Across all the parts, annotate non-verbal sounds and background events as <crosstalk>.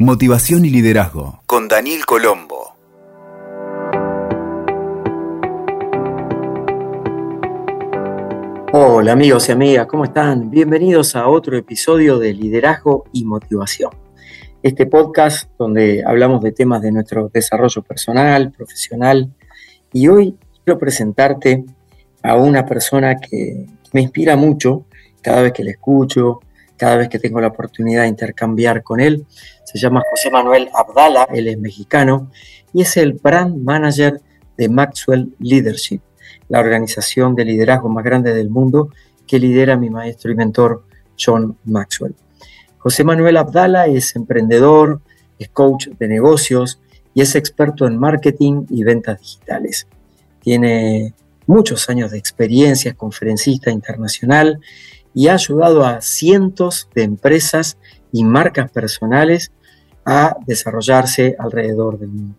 Motivación y liderazgo con Daniel Colombo. Hola amigos y amigas, ¿cómo están? Bienvenidos a otro episodio de Liderazgo y Motivación. Este podcast donde hablamos de temas de nuestro desarrollo personal, profesional. Y hoy quiero presentarte a una persona que me inspira mucho cada vez que le escucho, cada vez que tengo la oportunidad de intercambiar con él. Se llama José Manuel Abdala, él es mexicano y es el brand manager de Maxwell Leadership, la organización de liderazgo más grande del mundo que lidera mi maestro y mentor John Maxwell. José Manuel Abdala es emprendedor, es coach de negocios y es experto en marketing y ventas digitales. Tiene muchos años de experiencia, es conferencista internacional y ha ayudado a cientos de empresas y marcas personales a desarrollarse alrededor del mundo.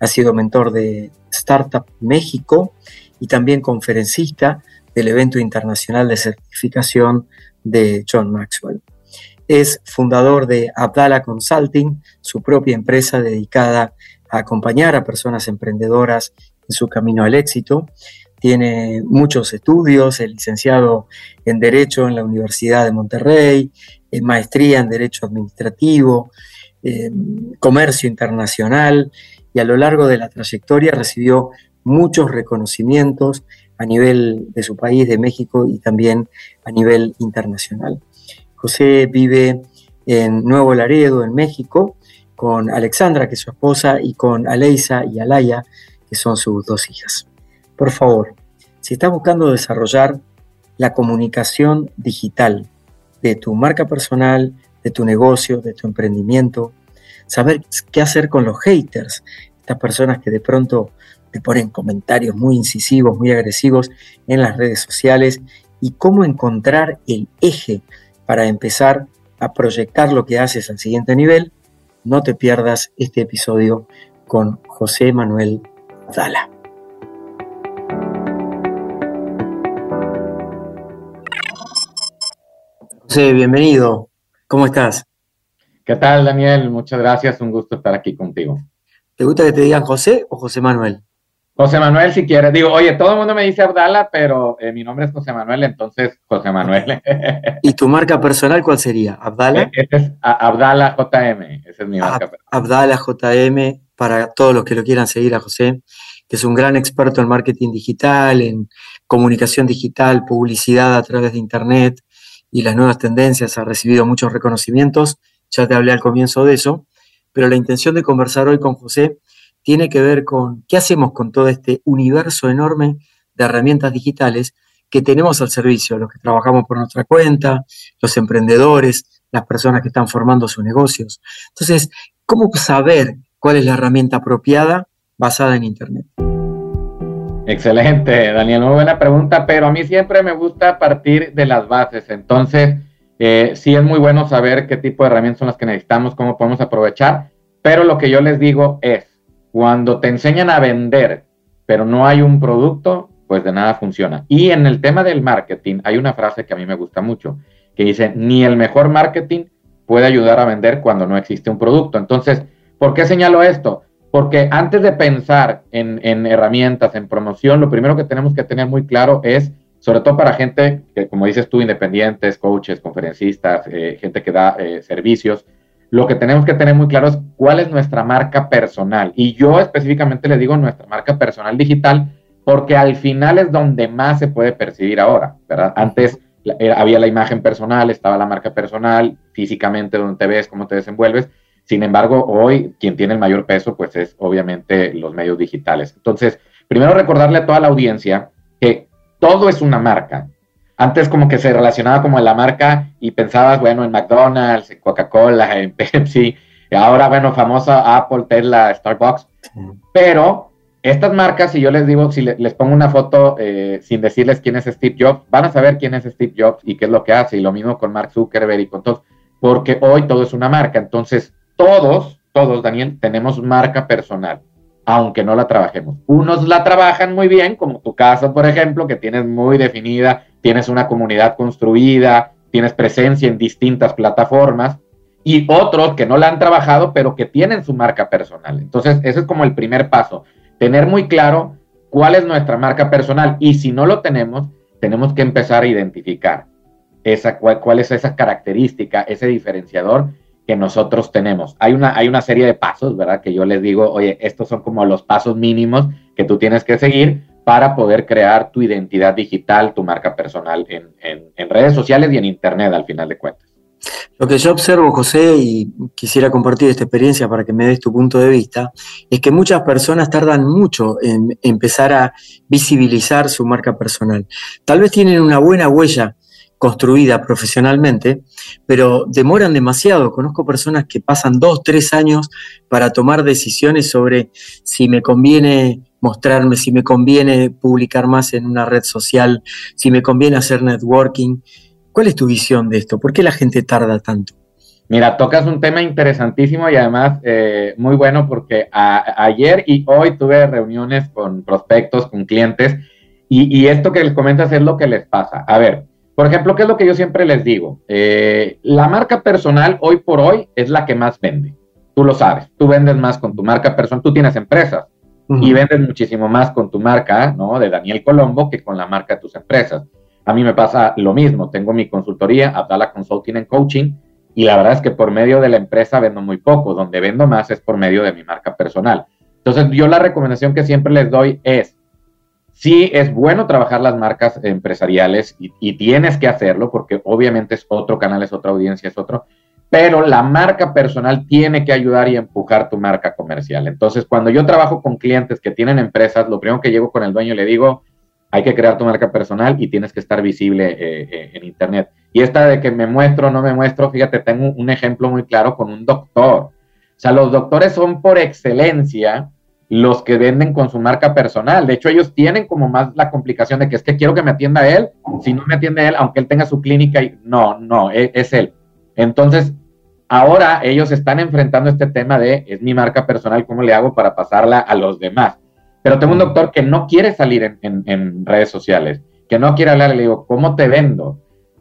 Ha sido mentor de Startup México y también conferencista del evento internacional de certificación de John Maxwell. Es fundador de Abdala Consulting, su propia empresa dedicada a acompañar a personas emprendedoras en su camino al éxito tiene muchos estudios, es licenciado en Derecho en la Universidad de Monterrey, en maestría en Derecho Administrativo, en Comercio Internacional y a lo largo de la trayectoria recibió muchos reconocimientos a nivel de su país, de México y también a nivel internacional. José vive en Nuevo Laredo, en México, con Alexandra, que es su esposa, y con Aleisa y Alaya, que son sus dos hijas. Por favor, si estás buscando desarrollar la comunicación digital de tu marca personal, de tu negocio, de tu emprendimiento, saber qué hacer con los haters, estas personas que de pronto te ponen comentarios muy incisivos, muy agresivos en las redes sociales y cómo encontrar el eje para empezar a proyectar lo que haces al siguiente nivel, no te pierdas este episodio con José Manuel Dala. José, bienvenido. ¿Cómo estás? ¿Qué tal, Daniel? Muchas gracias. Un gusto estar aquí contigo. ¿Te gusta que te digan José o José Manuel? José Manuel, si quieres. Digo, oye, todo el mundo me dice Abdala, pero eh, mi nombre es José Manuel, entonces José Manuel. ¿Y tu <laughs> marca personal cuál sería? ¿Abdala? Este es Abdala JM. Esa es mi marca personal. Abdala JM, para todos los que lo quieran seguir a José, que es un gran experto en marketing digital, en comunicación digital, publicidad a través de Internet y las nuevas tendencias, ha recibido muchos reconocimientos, ya te hablé al comienzo de eso, pero la intención de conversar hoy con José tiene que ver con qué hacemos con todo este universo enorme de herramientas digitales que tenemos al servicio, los que trabajamos por nuestra cuenta, los emprendedores, las personas que están formando sus negocios. Entonces, ¿cómo saber cuál es la herramienta apropiada basada en Internet? Excelente, Daniel, muy buena pregunta, pero a mí siempre me gusta partir de las bases. Entonces, eh, sí es muy bueno saber qué tipo de herramientas son las que necesitamos, cómo podemos aprovechar, pero lo que yo les digo es, cuando te enseñan a vender, pero no hay un producto, pues de nada funciona. Y en el tema del marketing hay una frase que a mí me gusta mucho, que dice, ni el mejor marketing puede ayudar a vender cuando no existe un producto. Entonces, ¿por qué señalo esto? Porque antes de pensar en, herramientas, en promoción, lo primero que tenemos que tener muy claro es, sobre todo para gente que, como dices tú, independientes, coaches, conferencistas, eh, gente que da eh, servicios, lo que tenemos que tener muy claro es cuál es nuestra marca personal. Y yo específicamente le digo nuestra marca personal digital, porque al final es donde más se puede percibir ahora, ¿verdad? Antes había la imagen personal, estaba la marca personal, físicamente donde te ves, cómo te desenvuelves, sin embargo, hoy quien tiene el mayor peso, pues es obviamente los medios digitales. Entonces, primero recordarle a toda la audiencia que todo es una marca. Antes como que se relacionaba como la marca y pensabas, bueno, en McDonald's, en Coca-Cola, en <laughs> Pepsi, ahora, bueno, famosa Apple, Tesla, Starbucks. Pero estas marcas, si yo les digo, si les pongo una foto eh, sin decirles quién es Steve Jobs, van a saber quién es Steve Jobs y qué es lo que hace. Y lo mismo con Mark Zuckerberg y con todos, porque hoy todo es una marca. Entonces, todos, todos, Daniel, tenemos marca personal, aunque no la trabajemos. Unos la trabajan muy bien, como tu caso, por ejemplo, que tienes muy definida, tienes una comunidad construida, tienes presencia en distintas plataformas, y otros que no la han trabajado, pero que tienen su marca personal. Entonces, ese es como el primer paso, tener muy claro cuál es nuestra marca personal y si no lo tenemos, tenemos que empezar a identificar esa, cuál, cuál es esa característica, ese diferenciador que nosotros tenemos. Hay una, hay una serie de pasos, ¿verdad? Que yo les digo, oye, estos son como los pasos mínimos que tú tienes que seguir para poder crear tu identidad digital, tu marca personal en, en, redes sociales y en Internet al final de cuentas. Lo que yo observo, José, y quisiera compartir esta experiencia para que me des tu punto de vista, es que muchas personas tardan mucho en empezar a visibilizar su marca personal. Tal vez tienen una buena huella construida profesionalmente, pero demoran demasiado. Conozco personas que pasan dos, tres años para tomar decisiones sobre si me conviene mostrarme, si me conviene publicar más en una red social, si me conviene hacer networking. ¿Cuál es tu visión de esto? ¿Por qué la gente tarda tanto? Mira, tocas un tema interesantísimo y además eh, muy bueno porque ayer y hoy tuve reuniones con prospectos, con clientes y, y, esto que les comentas es lo que les pasa. A ver, por ejemplo, ¿qué es lo que yo siempre les digo? Eh, la marca personal hoy por hoy es la que más vende. Tú lo sabes, tú vendes más con tu marca personal, tú tienes empresas y vendes muchísimo más con tu marca, ¿no? De Daniel Colombo que con la marca de tus empresas. A mí me pasa lo mismo, tengo mi consultoría, Abdala Consulting and Coaching, y la verdad es que por medio de la empresa vendo muy poco, donde vendo más es por medio de mi marca personal. Entonces, yo la recomendación que siempre les doy es, Sí, es bueno trabajar las marcas empresariales y, tienes que hacerlo porque obviamente es otro canal, es otra audiencia, es otro, pero la marca personal tiene que ayudar y empujar tu marca comercial. Entonces, cuando yo trabajo con clientes que tienen empresas, lo primero que llego con el dueño le digo, hay que crear tu marca personal y tienes que estar visible eh, eh, en Internet. Y esta de que me muestro o no me muestro, fíjate, tengo un ejemplo muy claro con un doctor. O sea, los doctores son por excelencia los que venden con su marca personal. De hecho, ellos tienen como más la complicación de que es que quiero que me atienda él, si no me atiende él, aunque él tenga su clínica, y no, no, es, es él. Entonces, ahora ellos están enfrentando este tema de, es mi marca personal, ¿cómo le hago para pasarla a los demás? Pero tengo un doctor que no quiere salir en, redes sociales, que no quiere hablar, le digo, ¿cómo te vendo?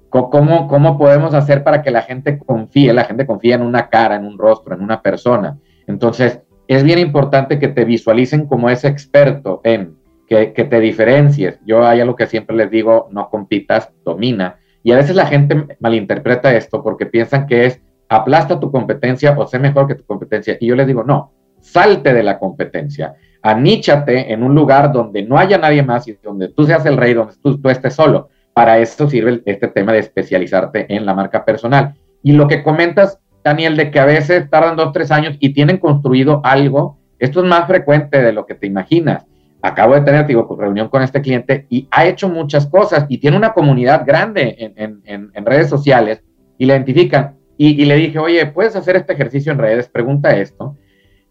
¿Cómo, ¿Cómo podemos hacer para que la gente confíe? La gente confía en una cara, en un rostro, en una persona. Entonces, es bien importante que te visualicen como ese experto en que, te diferencies. Yo hay algo que siempre les digo, no compitas, domina. Y a veces la gente malinterpreta esto porque piensan que es aplasta tu competencia o sé mejor que tu competencia. Y yo les digo, no, salte de la competencia, aníchate en un lugar donde no haya nadie más y donde tú seas el rey, donde tú, estés solo. Para esto sirve este tema de especializarte en la marca personal. Y lo que comentas Daniel, de que a veces tardan dos, tres años y tienen construido algo. Esto es más frecuente de lo que te imaginas. Acabo de tener, digo, reunión con este cliente y ha hecho muchas cosas y tiene una comunidad grande en, redes sociales y le identifican. Y, y, le dije, oye, ¿puedes hacer este ejercicio en redes? Pregunta esto.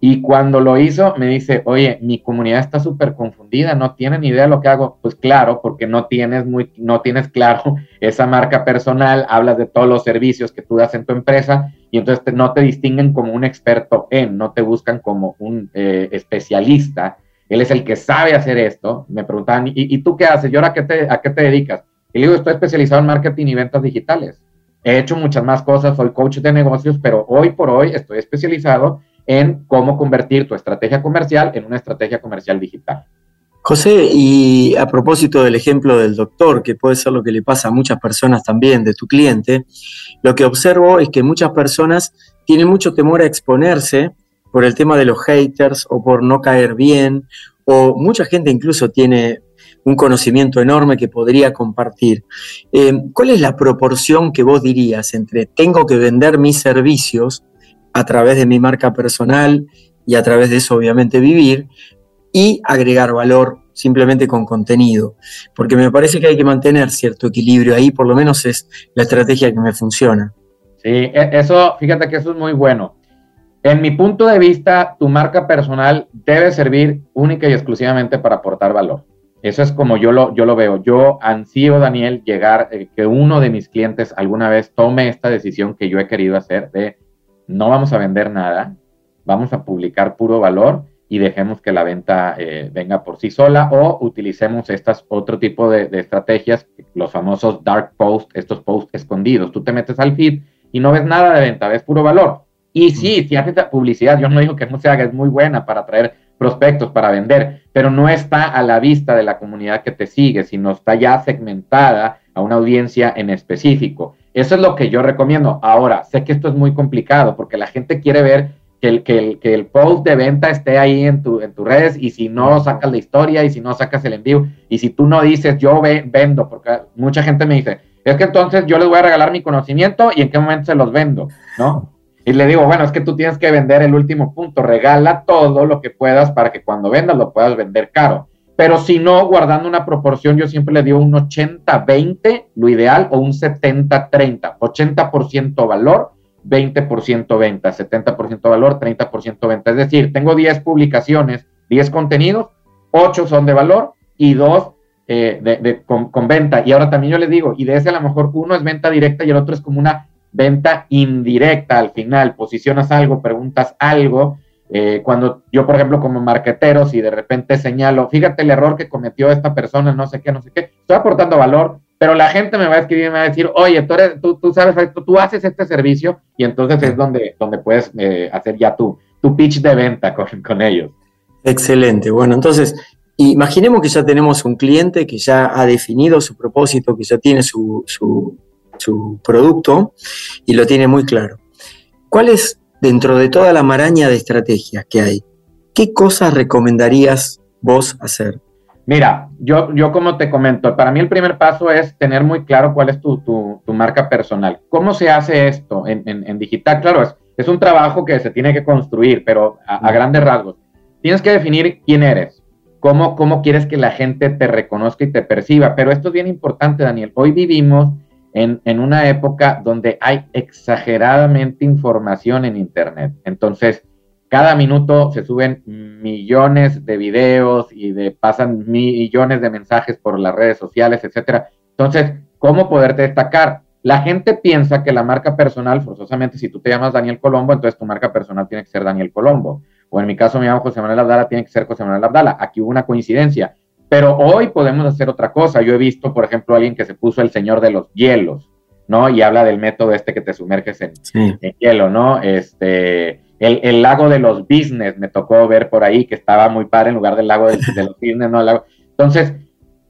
Y cuando lo hizo, me dice, oye, mi comunidad está súper confundida, no tienen idea de lo que hago. Pues claro, porque no tienes, muy, no tienes claro <laughs> esa marca personal, hablas de todos los servicios que tú das en tu empresa y entonces no te distinguen como un experto en, no te buscan como un eh, especialista. Él es el que sabe hacer esto. Me preguntaban, ¿y, tú qué haces? ¿Y ahora qué te, a qué te dedicas? Y le digo, estoy especializado en marketing y ventas digitales. He hecho muchas más cosas, soy coach de negocios, pero hoy por hoy estoy especializado en cómo convertir tu estrategia comercial en una estrategia comercial digital. José, y a propósito del ejemplo del doctor, que puede ser lo que le pasa a muchas personas también de tu cliente, lo que observo es que muchas personas tienen mucho temor a exponerse por el tema de los haters o por no caer bien, o mucha gente incluso tiene un conocimiento enorme que podría compartir. Eh, ¿Cuál es la proporción que vos dirías entre tengo que vender mis servicios a través de mi marca personal y a través de eso obviamente vivir y agregar valor simplemente con contenido, porque me parece que hay que mantener cierto equilibrio ahí, por lo menos es la estrategia que me funciona. Sí, e, eso, fíjate que eso es muy bueno. En mi punto de vista, tu marca personal debe servir única y exclusivamente para aportar valor. Eso es como yo lo, yo lo veo. Yo ansío, Daniel, llegar, eh, que uno de mis clientes alguna vez tome esta decisión que yo he querido hacer de no vamos a vender nada, vamos a publicar puro valor y dejemos que la venta eh, venga por sí sola o utilicemos estas otro tipo de, estrategias, los famosos dark posts, estos posts escondidos. Tú te metes al feed y no ves nada de venta, ves puro valor. Y sí, si haces publicidad, yo no digo que no se haga, es muy buena para atraer prospectos, para vender, pero no está a la vista de la comunidad que te sigue, sino está ya segmentada a una audiencia en específico. Eso es lo que yo recomiendo. Ahora, sé que esto es muy complicado porque la gente quiere ver que el, que el, que el post de venta esté ahí en, tu, en tus redes y si no sacas la historia y si no sacas el envío y si tú no dices yo vendo, porque mucha gente me dice, es que entonces yo les voy a regalar mi conocimiento y en qué momento se los vendo, ¿no? Y le digo, bueno, es que tú tienes que vender el último punto, regala todo lo que puedas para que cuando vendas lo puedas vender caro. Pero si no, guardando una proporción, yo siempre le digo un 80-20, lo ideal, o un 70-30, 80% valor, 20% venta, 70% valor, 30% venta. Es decir, tengo 10 publicaciones, 10 contenidos, 8 son de valor y 2 eh, de, con, venta. Y ahora también yo les digo, y de ese a lo mejor uno es venta directa y el otro es como una venta indirecta al final. Posicionas algo, preguntas algo. Eh, cuando yo, por ejemplo, como marquetero, si de repente señalo, fíjate el error que cometió esta persona, no sé qué, no sé qué, estoy aportando valor, pero la gente me va a escribir y me va a decir, oye, tú, eres, tú, tú sabes, tú, tú, haces este servicio y entonces es donde, donde puedes eh, hacer ya tu, tu pitch de venta con, con ellos. Excelente. Bueno, entonces, imaginemos que ya tenemos un cliente que ya ha definido su propósito, que ya tiene su, su, su producto y lo tiene muy claro. ¿Cuál es, dentro de toda la maraña de estrategias que hay, qué cosas recomendarías vos hacer? Mira, yo, yo como te comento, para mí el primer paso es tener muy claro cuál es tu, tu, marca personal. ¿Cómo se hace esto en, en, digital? Claro, es, es, un trabajo que se tiene que construir, pero a, a, grandes rasgos. Tienes que definir quién eres, cómo, cómo quieres que la gente te reconozca y te perciba. Pero esto es bien importante, Daniel. Hoy vivimos en, una época donde hay exageradamente información en Internet. Entonces, cada minuto se suben millones de videos y de, pasan millones de mensajes por las redes sociales, etcétera. Entonces, ¿cómo poderte destacar? La gente piensa que la marca personal, forzosamente, si tú te llamas Daniel Colombo, entonces tu marca personal tiene que ser Daniel Colombo. O en mi caso me llamo José Manuel Abdala, tiene que ser José Manuel Abdala. Aquí hubo una coincidencia. Pero hoy podemos hacer otra cosa. Yo he visto, por ejemplo, a alguien que se puso el señor de los hielos, ¿no? Y habla del método este que te sumerges en, hielo, ¿no? Este, el, lago de los business me tocó ver por ahí, que estaba muy padre en lugar del lago de, los business, ¿no? Entonces,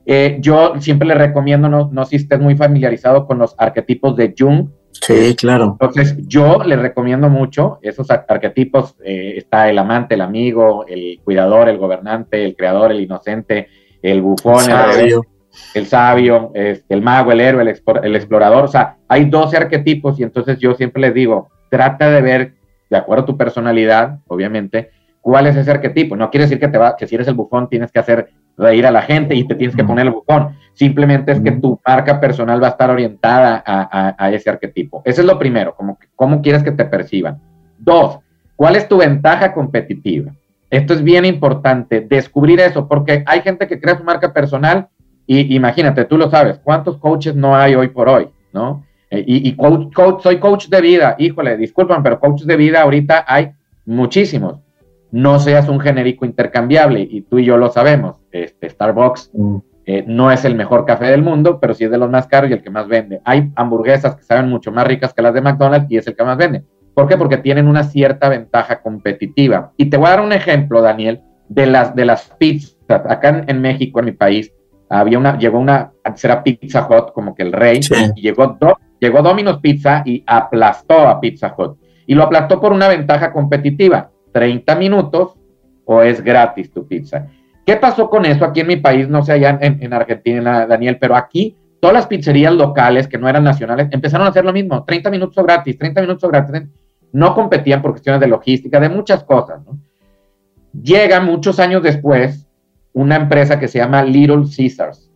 eh, yo siempre le recomiendo, no, no si estés muy familiarizado con los arquetipos de Jung. Sí, claro. Entonces, yo le recomiendo mucho esos arquetipos. Eh, está el amante, el amigo, el cuidador, el gobernante, el creador, el inocente, el bufón, el sabio, el, sabio este, el mago, el héroe, el, explorador. O sea, hay 12 arquetipos y entonces yo siempre les digo, trata de ver, de acuerdo a tu personalidad, obviamente, cuál es ese arquetipo. No quiere decir que, te va, que si eres el bufón tienes que hacer reír a la gente y te tienes que poner el bufón. Simplemente es que tu marca personal va a estar orientada a, ese arquetipo. Ese es lo primero, como cómo quieres que te perciban. Dos, ¿cuál es tu ventaja competitiva? Esto es bien importante, descubrir eso, porque hay gente que crea su marca personal y imagínate, tú lo sabes, ¿cuántos coaches no hay hoy por hoy? ¿No? Eh, y, coach, soy coach de vida, híjole, disculpan, pero coaches de vida ahorita hay muchísimos. No seas un genérico intercambiable y tú y yo lo sabemos. Este, Starbucks mm. eh, no es el mejor café del mundo, pero sí es de los más caros y el que más vende. Hay hamburguesas que saben mucho más ricas que las de McDonald's y es el que más vende. ¿Por qué? Porque tienen una cierta ventaja competitiva. Y te voy a dar un ejemplo, Daniel, de las, de las pizzas. Acá en, México, en mi país, había una, llegó una, será Pizza Hut como que el rey, y llegó, llegó Domino's Pizza y aplastó a Pizza Hut. Y lo aplastó por una ventaja competitiva, 30 minutos o es gratis tu pizza. ¿Qué pasó con eso aquí en mi país? No sé allá en, en Argentina, Daniel, pero aquí todas las pizzerías locales que no eran nacionales empezaron a hacer lo mismo, 30 minutos o gratis, 30 minutos o gratis no competían por cuestiones de logística, de muchas cosas. Llega muchos años después una empresa que se llama Little Caesars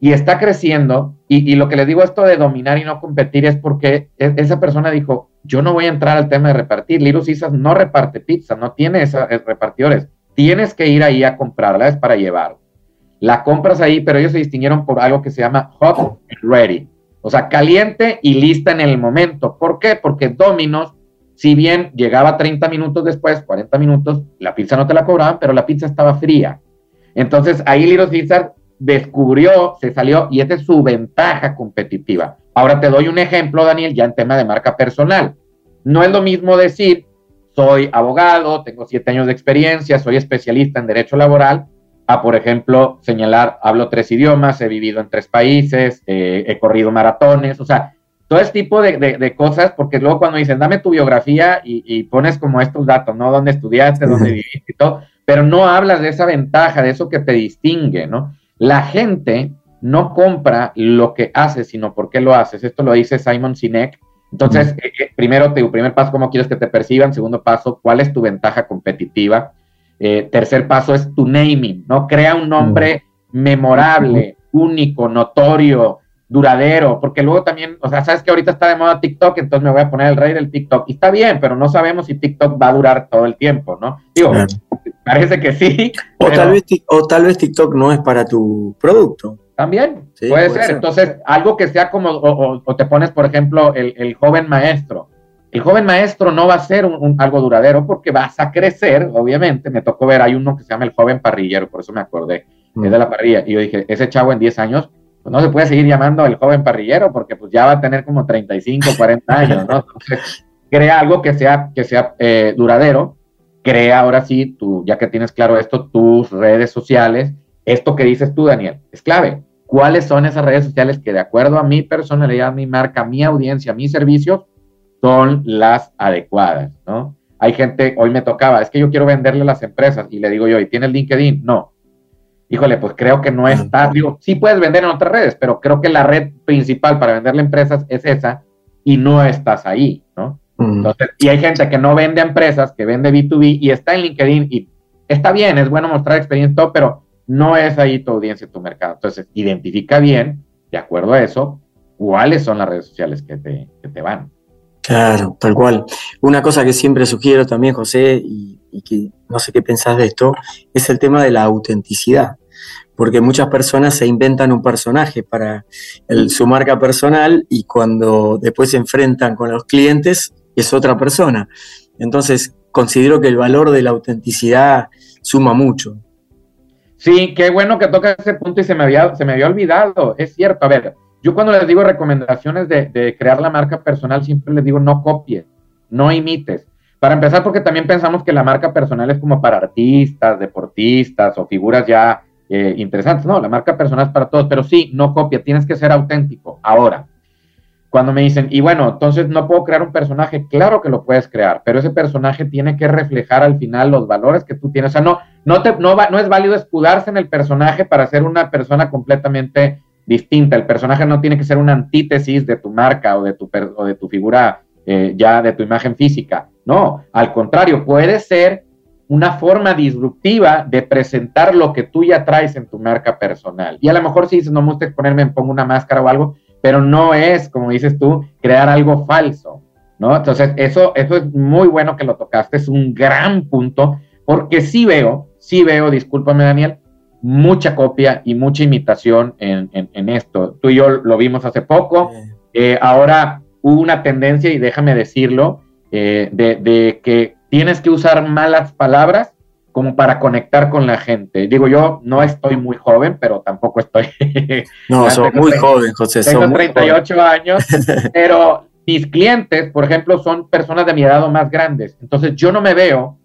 y está creciendo. Y, lo que les digo esto de dominar y no competir es porque e, esa persona dijo, yo no voy a entrar al tema de repartir. Little Caesars no reparte pizza, no tiene esos eh, repartidores. Tienes que ir ahí a comprarla, es para llevar. La compras ahí, pero ellos se distinguieron por algo que se llama hot and ready. O sea, caliente y lista en el momento. ¿Por qué? Porque Domino's si bien llegaba 30 minutos después, 40 minutos, la pizza no te la cobraban, pero la pizza estaba fría. Entonces ahí Little Caesar descubrió, se salió, y esa es su ventaja competitiva. Ahora te doy un ejemplo, Daniel, ya en tema de marca personal. No es lo mismo decir, soy abogado, tengo siete años de experiencia, soy especialista en derecho laboral, a, por ejemplo, señalar, hablo tres idiomas, he vivido en tres países, eh, he corrido maratones, o sea, todo ese tipo de, cosas, porque luego cuando dicen, dame tu biografía y, pones como estos datos, ¿no? Dónde estudiaste, dónde viviste y todo, pero no hablas de esa ventaja, de eso que te distingue, ¿no? La gente no compra lo que haces, sino por qué lo haces. Esto lo dice Simon Sinek. Entonces, eh, eh, primero, tu primer paso, cómo quieres que te perciban. Segundo paso, cuál es tu ventaja competitiva. Eh, tercer paso es tu naming, ¿no? Crea un nombre memorable, único, notorio, duradero, porque luego también, o sea, sabes que ahorita está de moda TikTok, entonces me voy a poner el rey del TikTok. Y está bien, pero no sabemos si TikTok va a durar todo el tiempo, ¿no? Digo, parece que sí. O, tal vez, o tal vez TikTok no es para tu producto. También, puede, ser. Entonces, algo que sea como, o, te pones, por ejemplo, el, joven maestro. El joven maestro no va a ser un, algo duradero porque vas a crecer, obviamente. Me tocó ver, hay uno que se llama el joven parrillero, por eso me acordé, es de la parrilla. Y yo dije, ese chavo en 10 años, pues no se puede seguir llamando el joven parrillero porque pues ya va a tener como 35, 40 años, ¿no? Entonces, crea algo que sea, que sea eh, duradero. Crea ahora sí, tú, ya que tienes claro esto, tus redes sociales. Esto que dices tú, Daniel, es clave cuáles son esas redes sociales que de acuerdo a mi personalidad, mi marca, mi audiencia, mis servicios, son las adecuadas, ¿no? Hay gente, hoy me tocaba, es que yo quiero venderle a las empresas y le digo yo, ¿y tienes LinkedIn? No. Híjole, pues creo que no está, digo, sí puedes vender en otras redes, pero creo que la red principal para venderle a empresas es esa y no estás ahí, ¿no? Entonces, y hay gente que no vende a empresas, que vende B2B y está en LinkedIn y está bien, es bueno mostrar experiencia y todo, pero no es ahí tu audiencia, tu mercado. Entonces, identifica bien, de acuerdo a eso, cuáles son las redes sociales que te, te van. Claro, tal cual. Una cosa que siempre sugiero también, José, y, que no sé qué pensás de esto, es el tema de la autenticidad. Porque muchas personas se inventan un personaje para su marca personal y cuando después se enfrentan con los clientes es otra persona. Entonces, considero que el valor de la autenticidad suma mucho. Sí, qué bueno que toca ese punto y se me había, se me había olvidado. Es cierto, a ver, yo cuando les digo recomendaciones de, crear la marca personal, siempre les digo no copies, no imites. Para empezar, porque también pensamos que la marca personal es como para artistas, deportistas o figuras ya eh, interesantes. No, la marca personal es para todos, pero sí, no copia, tienes que ser auténtico. Ahora, cuando me dicen, y bueno, entonces no puedo crear un personaje, claro que lo puedes crear, pero ese personaje tiene que reflejar al final los valores que tú tienes. O sea, no, no, te, no, no es válido escudarse en el personaje para ser una persona completamente distinta. El personaje no tiene que ser una antítesis de tu marca o de tu, o de tu figura eh, ya, de tu imagen física. No, al contrario, puede ser una forma disruptiva de presentar lo que tú ya traes en tu marca personal. Y a lo mejor si dices, no me gusta exponerme, me pongo una máscara o algo, pero no es, como dices tú, crear algo falso, ¿no? Entonces, eso, eso es muy bueno que lo tocaste, es un gran punto, porque sí veo, sí veo, discúlpame Daniel, mucha copia y mucha imitación en, en, esto. Tú y yo lo vimos hace poco, eh, ahora hubo una tendencia, y déjame decirlo, eh, de, de que tienes que usar malas palabras como para conectar con la gente. Digo, yo no estoy muy joven, pero tampoco estoy... <laughs> no, soy muy joven, José. Tengo 38 años, <laughs> pero mis clientes, por ejemplo, son personas de mi edad o más grandes. Entonces, yo no me veo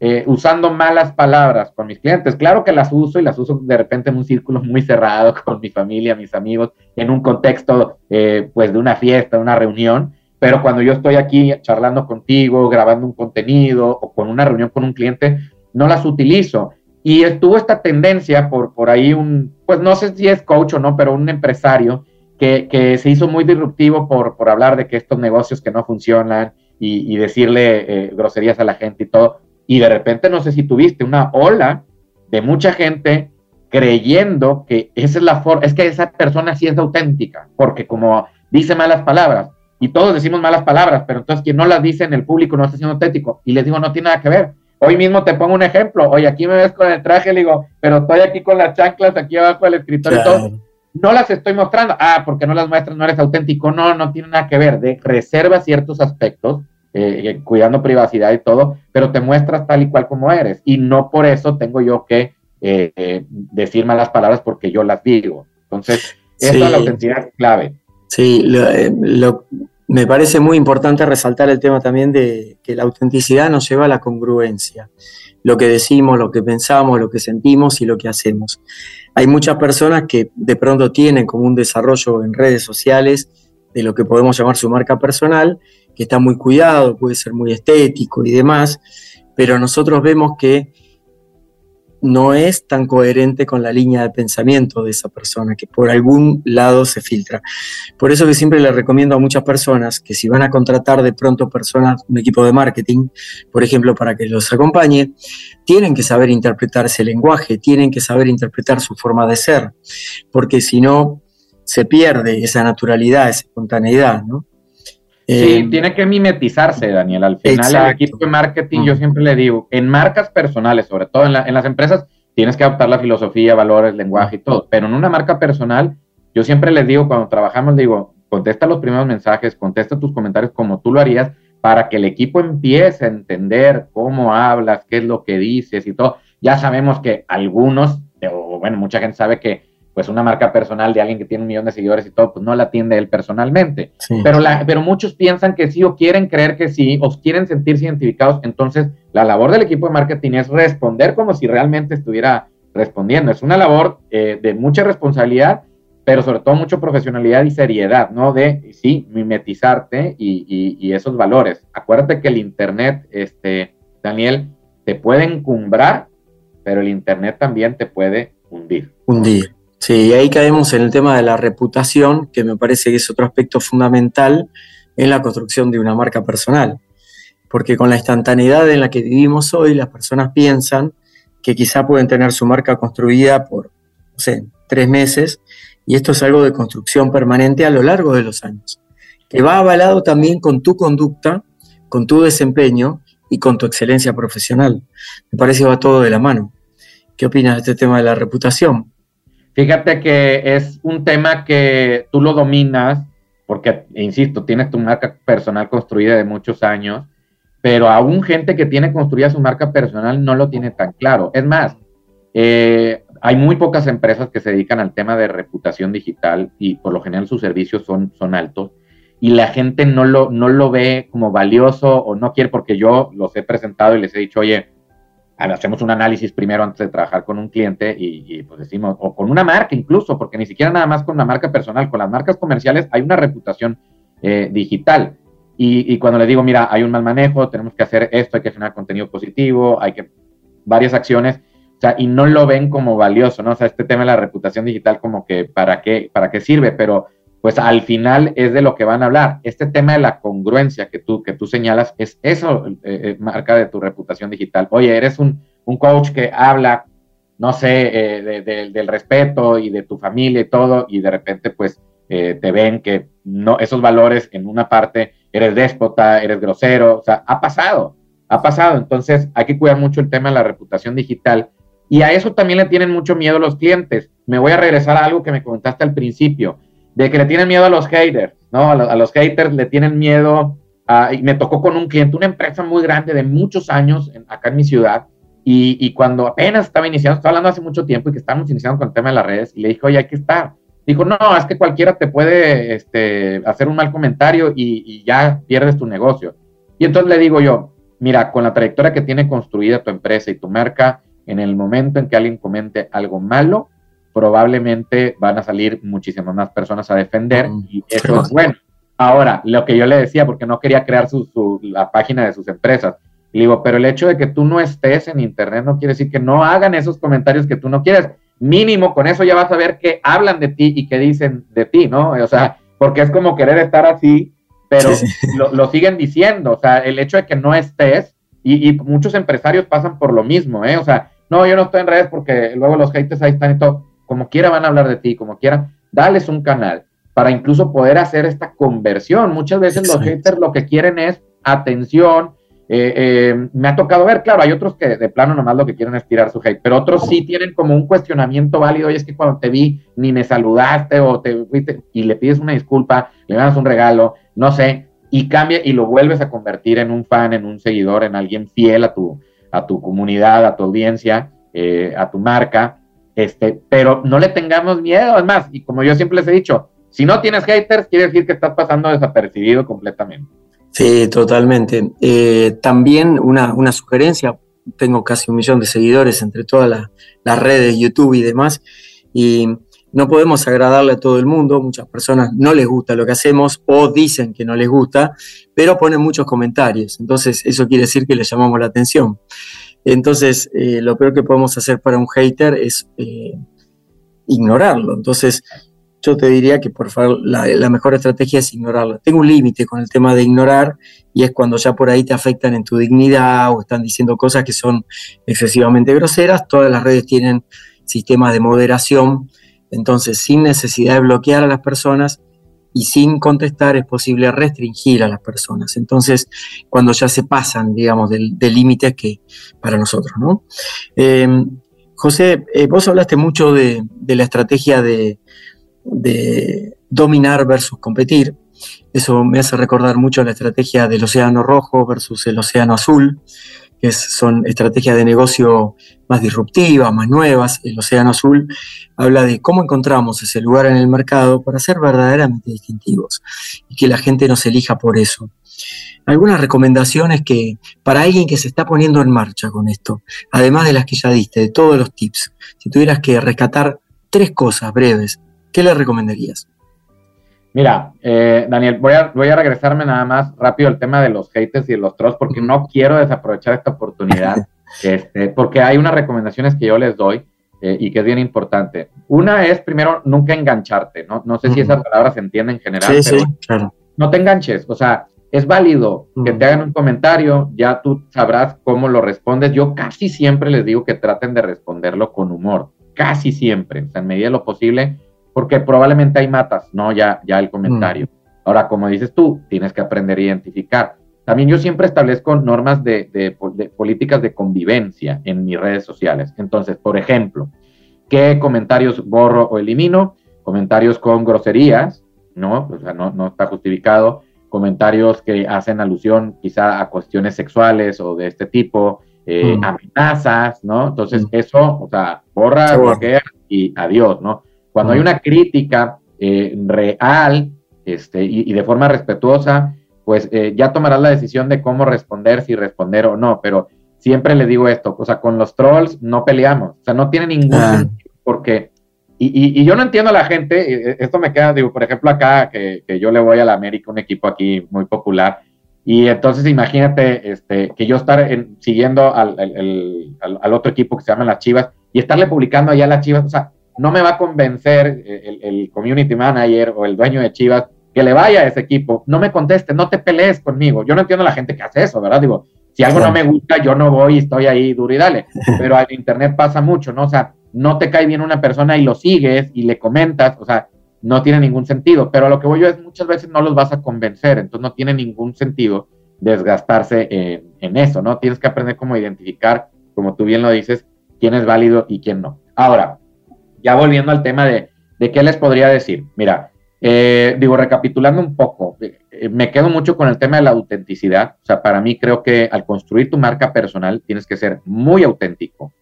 eh, usando malas palabras con mis clientes. Claro que las uso y las uso de repente en un círculo muy cerrado <laughs> con mi familia, mis amigos, en un contexto, eh, pues, de una fiesta, una reunión. Pero cuando yo estoy aquí charlando contigo, grabando un contenido o con una reunión con un cliente, no las utilizo. Y estuvo esta tendencia por, por ahí un, pues no sé si es coach o no, pero un empresario que, se hizo muy disruptivo por, por hablar de que estos negocios que no funcionan y, decirle eh, groserías a la gente y todo. Y de repente, no sé si tuviste una ola de mucha gente creyendo que esa es la forma, es que esa persona sí es auténtica, porque como dice malas palabras, y todos decimos malas palabras, pero entonces quien no las dice en el público no está siendo auténtico. Y les digo, no tiene nada que ver. Hoy mismo te pongo un ejemplo. Oye, aquí me ves con el traje, le digo, pero estoy aquí con las chanclas aquí abajo del escritorio y todo. No las estoy mostrando. Ah, porque no las muestras, no eres auténtico. No, no tiene nada que ver. De, reserva ciertos aspectos, eh, eh, cuidando privacidad y todo, pero te muestras tal y cual como eres. Y no por eso tengo yo que eh, decir malas palabras porque yo las digo. Entonces, esa es la autenticidad clave. Sí, eh, me parece muy importante resaltar el tema también de que la autenticidad nos lleva a la congruencia. Lo que decimos, lo que pensamos, lo que sentimos y lo que hacemos. Hay muchas personas que de pronto tienen como un desarrollo en redes sociales de lo que podemos llamar su marca personal, que está muy cuidado, puede ser muy estético y demás, pero nosotros vemos que no es tan coherente con la línea de pensamiento de esa persona, que por algún lado se filtra. Por eso que siempre le recomiendo a muchas personas que si van a contratar de pronto personas, un equipo de marketing, por ejemplo, para que los acompañe, tienen que saber interpretar ese lenguaje, tienen que saber interpretar su forma de ser, porque si no, se pierde esa naturalidad, esa espontaneidad, ¿no? Sí, eh, tiene que mimetizarse, Daniel. Al final, el equipo de marketing, yo siempre le digo, en marcas personales, sobre todo en, las empresas, tienes que adoptar la filosofía, valores, lenguaje y todo. Pero en una marca personal, yo siempre les digo, cuando trabajamos, digo, contesta los primeros mensajes, contesta tus comentarios como tú lo harías, para que el equipo empiece a entender cómo hablas, qué es lo que dices y todo. Ya sabemos que algunos, o bueno, mucha gente sabe que pues una marca personal de alguien que tiene un millón de seguidores y todo, pues no la atiende él personalmente. Pero, la, pero muchos piensan que sí o quieren creer que sí o quieren sentirse identificados. Entonces, la labor del equipo de marketing es responder como si realmente estuviera respondiendo. Es una labor eh, de mucha responsabilidad, pero sobre todo mucha profesionalidad y seriedad, ¿no? De, sí, mimetizarte y, y, esos valores. Acuérdate que el Internet, este, Daniel, te puede encumbrar, pero el Internet también te puede hundir. Hundir. Sí, ahí caemos en el tema de la reputación, que me parece que es otro aspecto fundamental en la construcción de una marca personal. Porque con la instantaneidad en la que vivimos hoy, las personas piensan que quizá pueden tener su marca construida por, no sé, tres meses, y esto es algo de construcción permanente a lo largo de los años, que va avalado también con tu conducta, con tu desempeño y con tu excelencia profesional. Me parece que va todo de la mano. ¿Qué opinas de este tema de la reputación? Fíjate que es un tema que tú lo dominas, porque, insisto, tienes tu marca personal construida de muchos años, pero aún gente que tiene construida su marca personal no lo tiene tan claro. Es más, eh, hay muy pocas empresas que se dedican al tema de reputación digital y por lo general sus servicios son, son altos y la gente no lo, no lo ve como valioso o no quiere porque yo los he presentado y les he dicho, oye, hacemos un análisis primero antes de trabajar con un cliente y, pues decimos, o con una marca incluso, porque ni siquiera nada más con una marca personal, con las marcas comerciales hay una reputación eh, digital. Y, cuando le digo, mira, hay un mal manejo, tenemos que hacer esto, hay que generar contenido positivo, hay que varias acciones, o sea, y no lo ven como valioso, ¿no? O sea, este tema de la reputación digital como que para qué, para qué sirve, pero pues al final es de lo que van a hablar. Este tema de la congruencia que tú, que tú señalas, es eso, eh, eh, marca de tu reputación digital. Oye, eres un, coach que habla, no sé, eh, del respeto y de tu familia y todo, y de repente pues te ven que no, esos valores en una parte, eres déspota, eres grosero, o sea, ha pasado, ha pasado. Entonces hay que cuidar mucho el tema de la reputación digital. Y a eso también le tienen mucho miedo los clientes. Me voy a regresar a algo que me comentaste al principio de que le tienen miedo a los haters, ¿no? A, los haters le tienen miedo. Y me tocó con un cliente, una empresa muy grande de muchos años acá en mi ciudad, y, cuando apenas estaba iniciando, estaba hablando hace mucho tiempo y que estábamos iniciando con el tema de las redes, y le dije, oye, hay que estar. Dijo, no, es que cualquiera te puede este, hacer un mal comentario y, y ya pierdes tu negocio. Y entonces le digo yo, mira, con la trayectoria que tiene construida tu empresa y tu marca, en el momento en que alguien comente algo malo, probablemente van a salir muchísimas más personas a defender mm, y eso es bueno. Ahora, lo que yo le decía, porque no quería crear su, la página de sus empresas, le digo, pero el hecho de que tú no estés en Internet no quiere decir que no hagan esos comentarios que tú no quieres. Mínimo, con eso ya vas a ver que hablan de ti y que dicen de ti, ¿no? O sea, porque es como querer estar así, pero Lo, siguen diciendo. O sea, el hecho de que no estés, y, y, muchos empresarios pasan por lo mismo, ¿eh? O sea, no, yo no estoy en redes porque luego los haters ahí están y todo como quiera van a hablar de ti, como quiera, dales un canal para incluso poder hacer esta conversión. Muchas veces los haters lo que quieren es atención. Eh, eh, me ha tocado ver, claro, hay otros que de plano nomás lo que quieren es tirar su hate, pero otros sí tienen como un cuestionamiento válido, y es que cuando te vi ni me saludaste o te fuiste y le pides una disculpa, le das un regalo, no sé, y cambia y lo vuelves a convertir en un fan, en un seguidor, en alguien fiel a tu, a tu comunidad, a tu audiencia, eh, a tu marca, este, pero no le tengamos miedo, es más, y como yo siempre les he dicho, Si no tienes haters, quiere decir que estás pasando desapercibido completamente. Sí, totalmente. Eh, también una, sugerencia, tengo casi un millón de seguidores entre todas las redes, YouTube y demás, y no podemos agradarle a todo el mundo, muchas personas no les gusta lo que hacemos o dicen que no les gusta, pero ponen muchos comentarios, entonces eso quiere decir que le llamamos la atención. Entonces, eh, lo peor que podemos hacer para un hater es eh, ignorarlo. Entonces, yo te diría que por favor la, mejor estrategia es ignorarlo. Tengo un límite con el tema de ignorar y es cuando ya por ahí te afectan en tu dignidad o están diciendo cosas que son excesivamente groseras. Todas las redes tienen sistemas de moderación entonces, sin necesidad de bloquear a las personas y sin contestar es posible restringir a las personas. Entonces, cuando ya se pasan, digamos, del límite que para nosotros, ¿no? Eh, José, eh, vos hablaste mucho de, la estrategia de, de, dominar versus competir. Eso me hace recordar mucho la estrategia del océano rojo versus el océano azul que son estrategias de negocio más disruptivas, más nuevas. El Océano Azul habla de cómo encontramos ese lugar en el mercado para ser verdaderamente distintivos y que la gente nos elija por eso. Algunas recomendaciones que para alguien que se está poniendo en marcha con esto, además de las que ya diste, de todos los tips, si tuvieras que rescatar tres cosas breves, ¿qué le recomendarías? Mira, eh, Daniel, voy a, voy a regresarme nada más rápido al tema de los haters y de los trolls, porque no quiero desaprovechar esta oportunidad, <laughs> este, porque hay unas recomendaciones que yo les doy eh, y que es bien importante. Una es, primero, nunca engancharte, ¿no? No sé si esa palabra se entiende en general, pero sí, claro. no te enganches, o sea, es válido que te hagan un comentario, ya tú sabrás cómo lo respondes. Yo casi siempre les digo que traten de responderlo con humor, casi siempre, o sea, en medida de lo posible porque probablemente hay matas, ¿no? Ya, ya el comentario. Mm. Ahora, como dices tú, tienes que aprender a identificar. También yo siempre establezco normas de, políticas de convivencia en mis redes sociales. Entonces, por ejemplo, ¿qué comentarios borro o elimino? Comentarios con groserías, ¿no? O sea, no, no está justificado. Comentarios que hacen alusión quizá a cuestiones sexuales o de este tipo, eh, mm. amenazas, ¿no? Entonces, mm. eso, o sea, borra, bloquea y adiós, ¿no? Cuando hay una crítica eh, real este, y, de forma respetuosa, pues eh, ya tomarás la decisión de cómo responder, si responder o no, pero siempre le digo esto, o sea, con los trolls no peleamos, o sea, no tiene ningún ah. sentido porque, y, yo no entiendo a la gente, eh, esto me queda, digo, por ejemplo, acá, que, yo le voy a la América, un equipo aquí muy popular, y entonces imagínate este, que yo estar siguiendo al, al, otro equipo que se llama las Chivas y estarle publicando allá a las Chivas, o sea, no me va a convencer el, community manager o el dueño de Chivas que le vaya a ese equipo, no me conteste, no te pelees conmigo. Yo no entiendo a la gente que hace eso, ¿verdad? Digo, si algo no me gusta, yo no voy y estoy ahí duro y dale. <laughs> Pero en internet pasa mucho, ¿no? O sea, no te cae bien una persona y lo sigues y le comentas, o sea, no tiene ningún sentido. Pero a lo que voy yo es muchas veces no los vas a convencer, entonces no tiene ningún sentido desgastarse en, en eso, ¿no? Tienes que aprender cómo identificar, como tú bien lo dices, quién es válido y quién no. Ahora, ya volviendo al tema de, qué les podría decir. Mira, eh, digo, recapitulando un poco, eh, me quedo mucho con el tema de la autenticidad. O sea, para mí creo que al construir tu marca personal tienes que ser muy auténtico,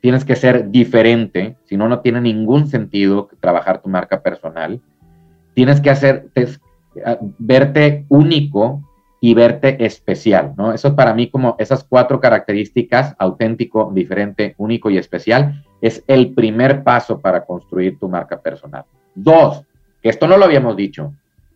tienes que ser diferente, si no, no tiene ningún sentido trabajar tu marca personal. Tienes que hacer, verte único y verte especial, ¿no? Eso es para mí como esas cuatro características, auténtico, diferente, único y especial, es el primer paso para construir tu marca personal. Dos, que esto no lo habíamos dicho,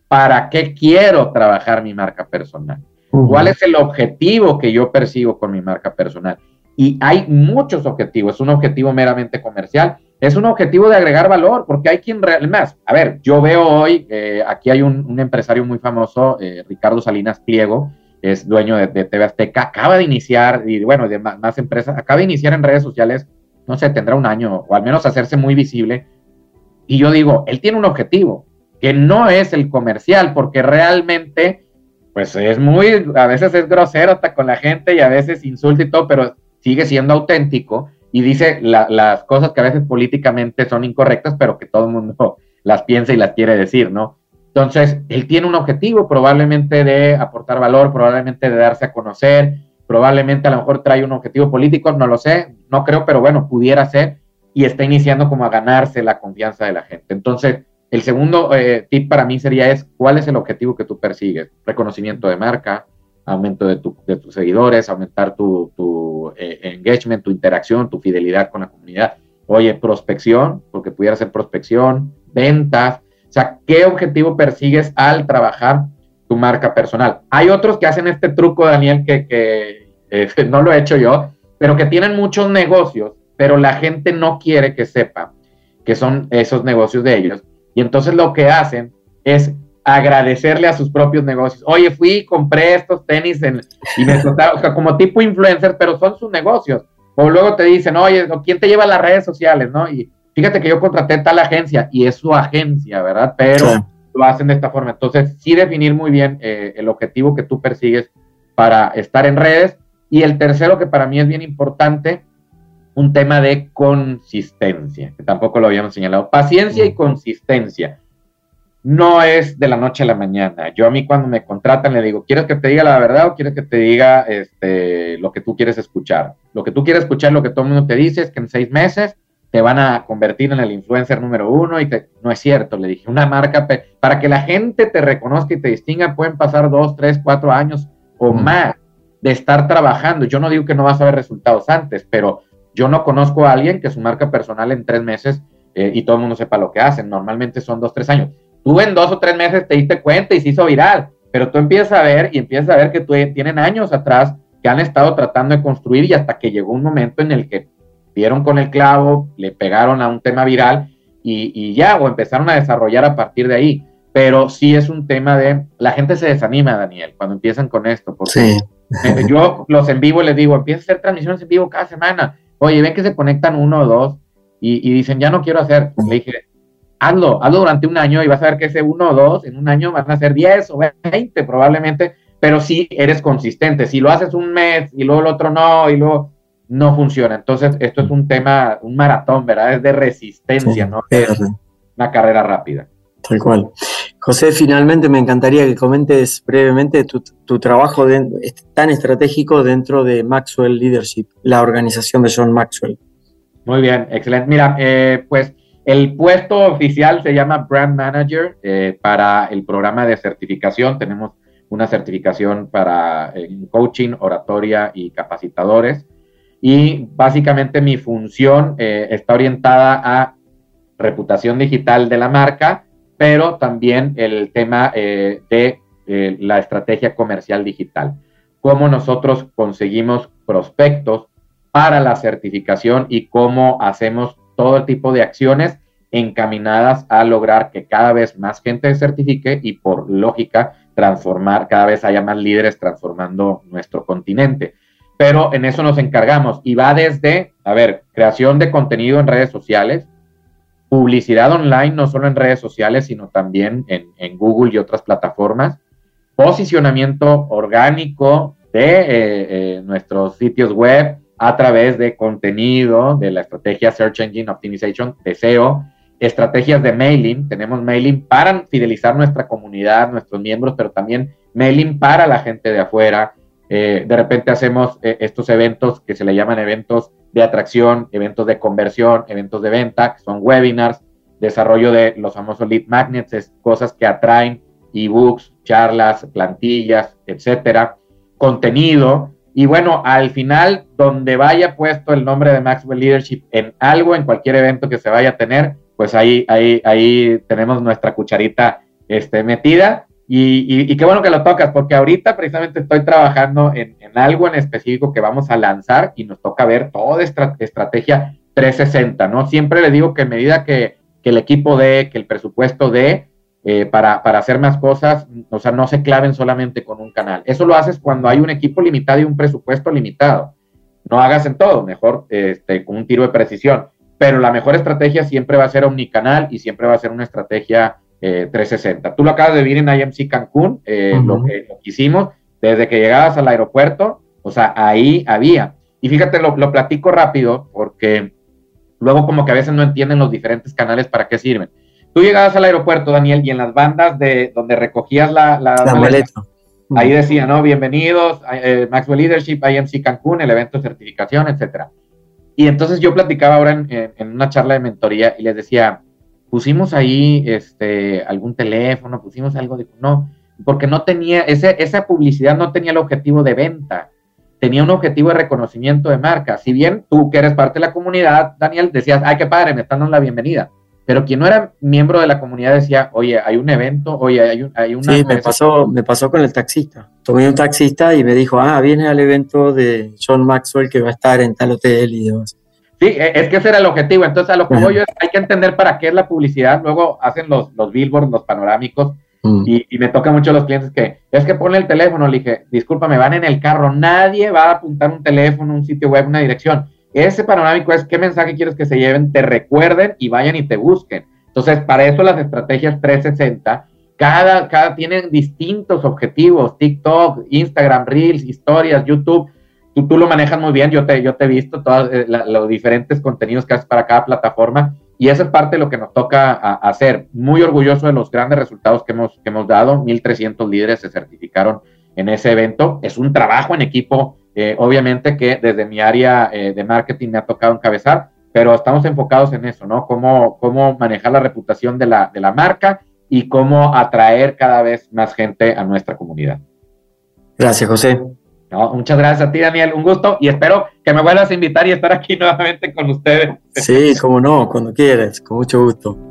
¿para qué quiero trabajar mi marca personal? ¿Cuál es el objetivo que yo persigo con mi marca personal? Y hay muchos objetivos, es un objetivo meramente comercial, es un objetivo de agregar valor, porque hay quien más. A ver, yo veo hoy, eh, aquí hay un, empresario muy famoso, eh, Ricardo Salinas Pliego, es dueño de, TV Azteca, acaba de iniciar, y bueno, de más, empresas, acaba de iniciar en redes sociales, no sé, tendrá un año, o al menos hacerse muy visible. Y yo digo, él tiene un objetivo, que no es el comercial, porque realmente, pues es muy, a veces es grosero hasta con la gente y a veces insulta y todo, pero sigue siendo auténtico y dice las cosas que a veces políticamente son incorrectas, pero que todo el mundo <laughs> las piensa y las quiere decir, ¿no? Entonces, él tiene un objetivo probablemente de aportar valor, probablemente de darse a conocer, probablemente a lo mejor trae un objetivo político, no lo sé, no creo, pero bueno, pudiera ser, y está iniciando como a ganarse la confianza de la gente. Entonces, El segundo eh, tip para mí sería es cuál es el objetivo que tú persigues. Reconocimiento de marca, aumento de, tus seguidores, aumentar tu, eh, engagement, tu interacción, tu fidelidad con la comunidad. Oye, prospección, porque pudiera ser prospección, ventas. O sea, ¿qué objetivo persigues al trabajar tu marca personal? Hay otros que hacen este truco, Daniel, que, que eh, <laughs> no lo he hecho yo, pero que tienen muchos negocios, pero la gente no quiere que sepa que son esos negocios de ellos. Y entonces lo que hacen es agradecerle a sus propios negocios. Oye, fui, compré estos tenis en, y me <laughs> costaron, o sea, como tipo influencer, pero son sus negocios. O luego te dicen, oye, ¿quién te lleva a las redes sociales? ¿no? Y fíjate que yo contraté tal agencia y es su agencia, ¿verdad? Pero lo hacen de esta forma. Entonces, sí definir muy bien eh, el objetivo que tú persigues para estar en redes. Y el tercero, que para mí es bien importante, un tema de consistencia, que tampoco lo habíamos señalado. Paciencia y consistencia no es de la noche a la mañana. Yo a mí cuando me contratan le digo, ¿quieres que te diga la verdad o quieres que te diga este, lo que tú quieres escuchar? Lo que tú quieres escuchar, lo que todo el mundo te dice es que en seis meses te van a convertir en el influencer número uno y no es cierto, le dije, una marca, para que la gente te reconozca y te distinga pueden pasar dos, tres, cuatro años o más de estar trabajando. Yo no digo que no vas a ver resultados antes, pero yo no conozco a alguien que su marca personal en tres meses eh, y todo el mundo sepa lo que hacen. Normalmente son dos, tres años tú en dos o tres meses te diste cuenta y se hizo viral, pero tú empiezas a ver y empiezas a ver que tú, tienen años atrás que han estado tratando de construir y hasta que llegó un momento en el que dieron con el clavo, le pegaron a un tema viral y, ya, o empezaron a desarrollar a partir de ahí. Pero sí es un tema de, la gente se desanima, Daniel, cuando empiezan con esto, porque yo los en vivo les digo, empieza a hacer transmisiones en vivo cada semana. Oye, ven que se conectan uno o dos y, y dicen, ya no quiero hacer. Le dije, hazlo, hazlo durante un año y vas a ver que ese uno o dos en un año van a ser 10 o 20 probablemente, pero si eres consistente. Si lo haces un mes y luego el otro no y luego no funciona. Entonces, esto es un tema, un maratón, ¿verdad? Es de resistencia, ¿no? Es una carrera rápida. Tal cual. José, finalmente me encantaría que comentes brevemente tu, trabajo tan estratégico dentro de Maxwell Leadership, la organización de John Maxwell. Muy bien, excelente. Mira, eh, pues el puesto oficial se llama Brand Manager eh, para el programa de certificación. Tenemos una certificación para eh, coaching, oratoria y capacitadores. Y básicamente mi función eh, está orientada a reputación digital de la marca, pero también el tema de la estrategia comercial digital. Cómo nosotros conseguimos prospectos para la certificación y cómo hacemos todo tipo de acciones encaminadas a lograr que cada vez más gente certifique y por lógica transformar, cada vez haya más líderes transformando nuestro continente. Pero en eso nos encargamos y va desde, a ver, creación de contenido en redes sociales, publicidad online, no solo en redes sociales, sino también en, Google y otras plataformas, posicionamiento orgánico de eh, eh, nuestros sitios web, a través de contenido, de la estrategia Search Engine Optimization, de SEO, estrategias de mailing. Tenemos mailing para fidelizar nuestra comunidad, nuestros miembros, pero también mailing para la gente de afuera. Eh, de repente hacemos eh, estos eventos que se le llaman eventos de atracción, eventos de conversión, eventos de venta, que son webinars, desarrollo de los famosos lead magnets, es cosas que atraen ebooks, charlas, plantillas, etcétera, contenido y bueno, al final, donde vaya puesto el nombre de Maxwell Leadership en algo, en cualquier evento que se vaya a tener, pues ahí, ahí, ahí tenemos nuestra cucharita este, metida. Y, qué bueno que lo tocas, porque ahorita precisamente estoy trabajando en, algo en específico que vamos a lanzar y nos toca ver toda esta estrategia 360, ¿no? Siempre le digo que a medida que, que el equipo dé, que el presupuesto dé, eh, para, hacer más cosas, o sea, no se claven solamente con un canal. Eso lo haces cuando hay un equipo limitado y un presupuesto limitado. No hagas en todo, mejor este, con un tiro de precisión. Pero la mejor estrategia siempre va a ser omnicanal y siempre va a ser una estrategia 360. Eh, Tú lo acabas de vivir en IMC Cancún, eh, lo, que, hicimos, desde que llegabas al aeropuerto, o sea, ahí había. Y fíjate, lo, lo platico rápido porque luego como que a veces no entienden los diferentes canales para qué sirven Tú llegabas al aeropuerto, Daniel, y en las bandas de donde recogías la, la, maleta, ahí decía, ¿no? Bienvenidos, eh, Maxwell Leadership, IMC Cancún, el evento de certificación, etcétera. Y entonces yo platicaba ahora en, una charla de mentoría y les decía, pusimos ahí este, algún teléfono, pusimos algo, de, no, porque no tenía, ese, esa publicidad no tenía el objetivo de venta, tenía un objetivo de reconocimiento de marca. Si bien tú que eres parte de la comunidad, Daniel, decías, ay, qué padre, me están dando la bienvenida. Pero quien no era miembro de la comunidad decía, oye, hay un evento, oye, hay, un, hay una... Sí, me pasó, me pasó con el taxista. Tomé un taxista y me dijo, ah, viene al evento de John Maxwell que va a estar en tal hotel y demás. Sí, e, es que ese era el objetivo. Entonces, a lo que voy yo es, hay que entender para qué es la publicidad. Luego hacen los, los billboards, los panorámicos, mm. y, me toca mucho a los clientes que, es que ponle el teléfono. Le dije, discúlpame, van en el carro. Nadie va a apuntar un teléfono, un sitio web, una dirección. Ese panorámico es qué mensaje quieres que se lleven, te recuerden y vayan y te busquen. Entonces, para eso las estrategias 360, cada, cada tienen distintos objetivos. TikTok, Instagram, Reels, historias, YouTube tú, tú lo manejas muy bien, yo te, yo te he visto todos eh, los diferentes contenidos que haces para cada plataforma y esa es parte de lo que nos toca hacer. Muy orgulloso de los grandes resultados que hemos, que hemos dado, 1.300 líderes se certificaron en ese evento. Es un trabajo en equipo, eh, obviamente que desde mi área eh, de marketing me ha tocado encabezar, pero estamos enfocados en eso, ¿no? Cómo, cómo manejar la reputación de la, de la marca y cómo atraer cada vez más gente a nuestra comunidad. Gracias, José muchas gracias a ti, Daniel. Un gusto y espero que me vuelvas a invitar y estar aquí <laughs> nuevamente con ustedes. Sí, como no, cuando quieras, con mucho gusto.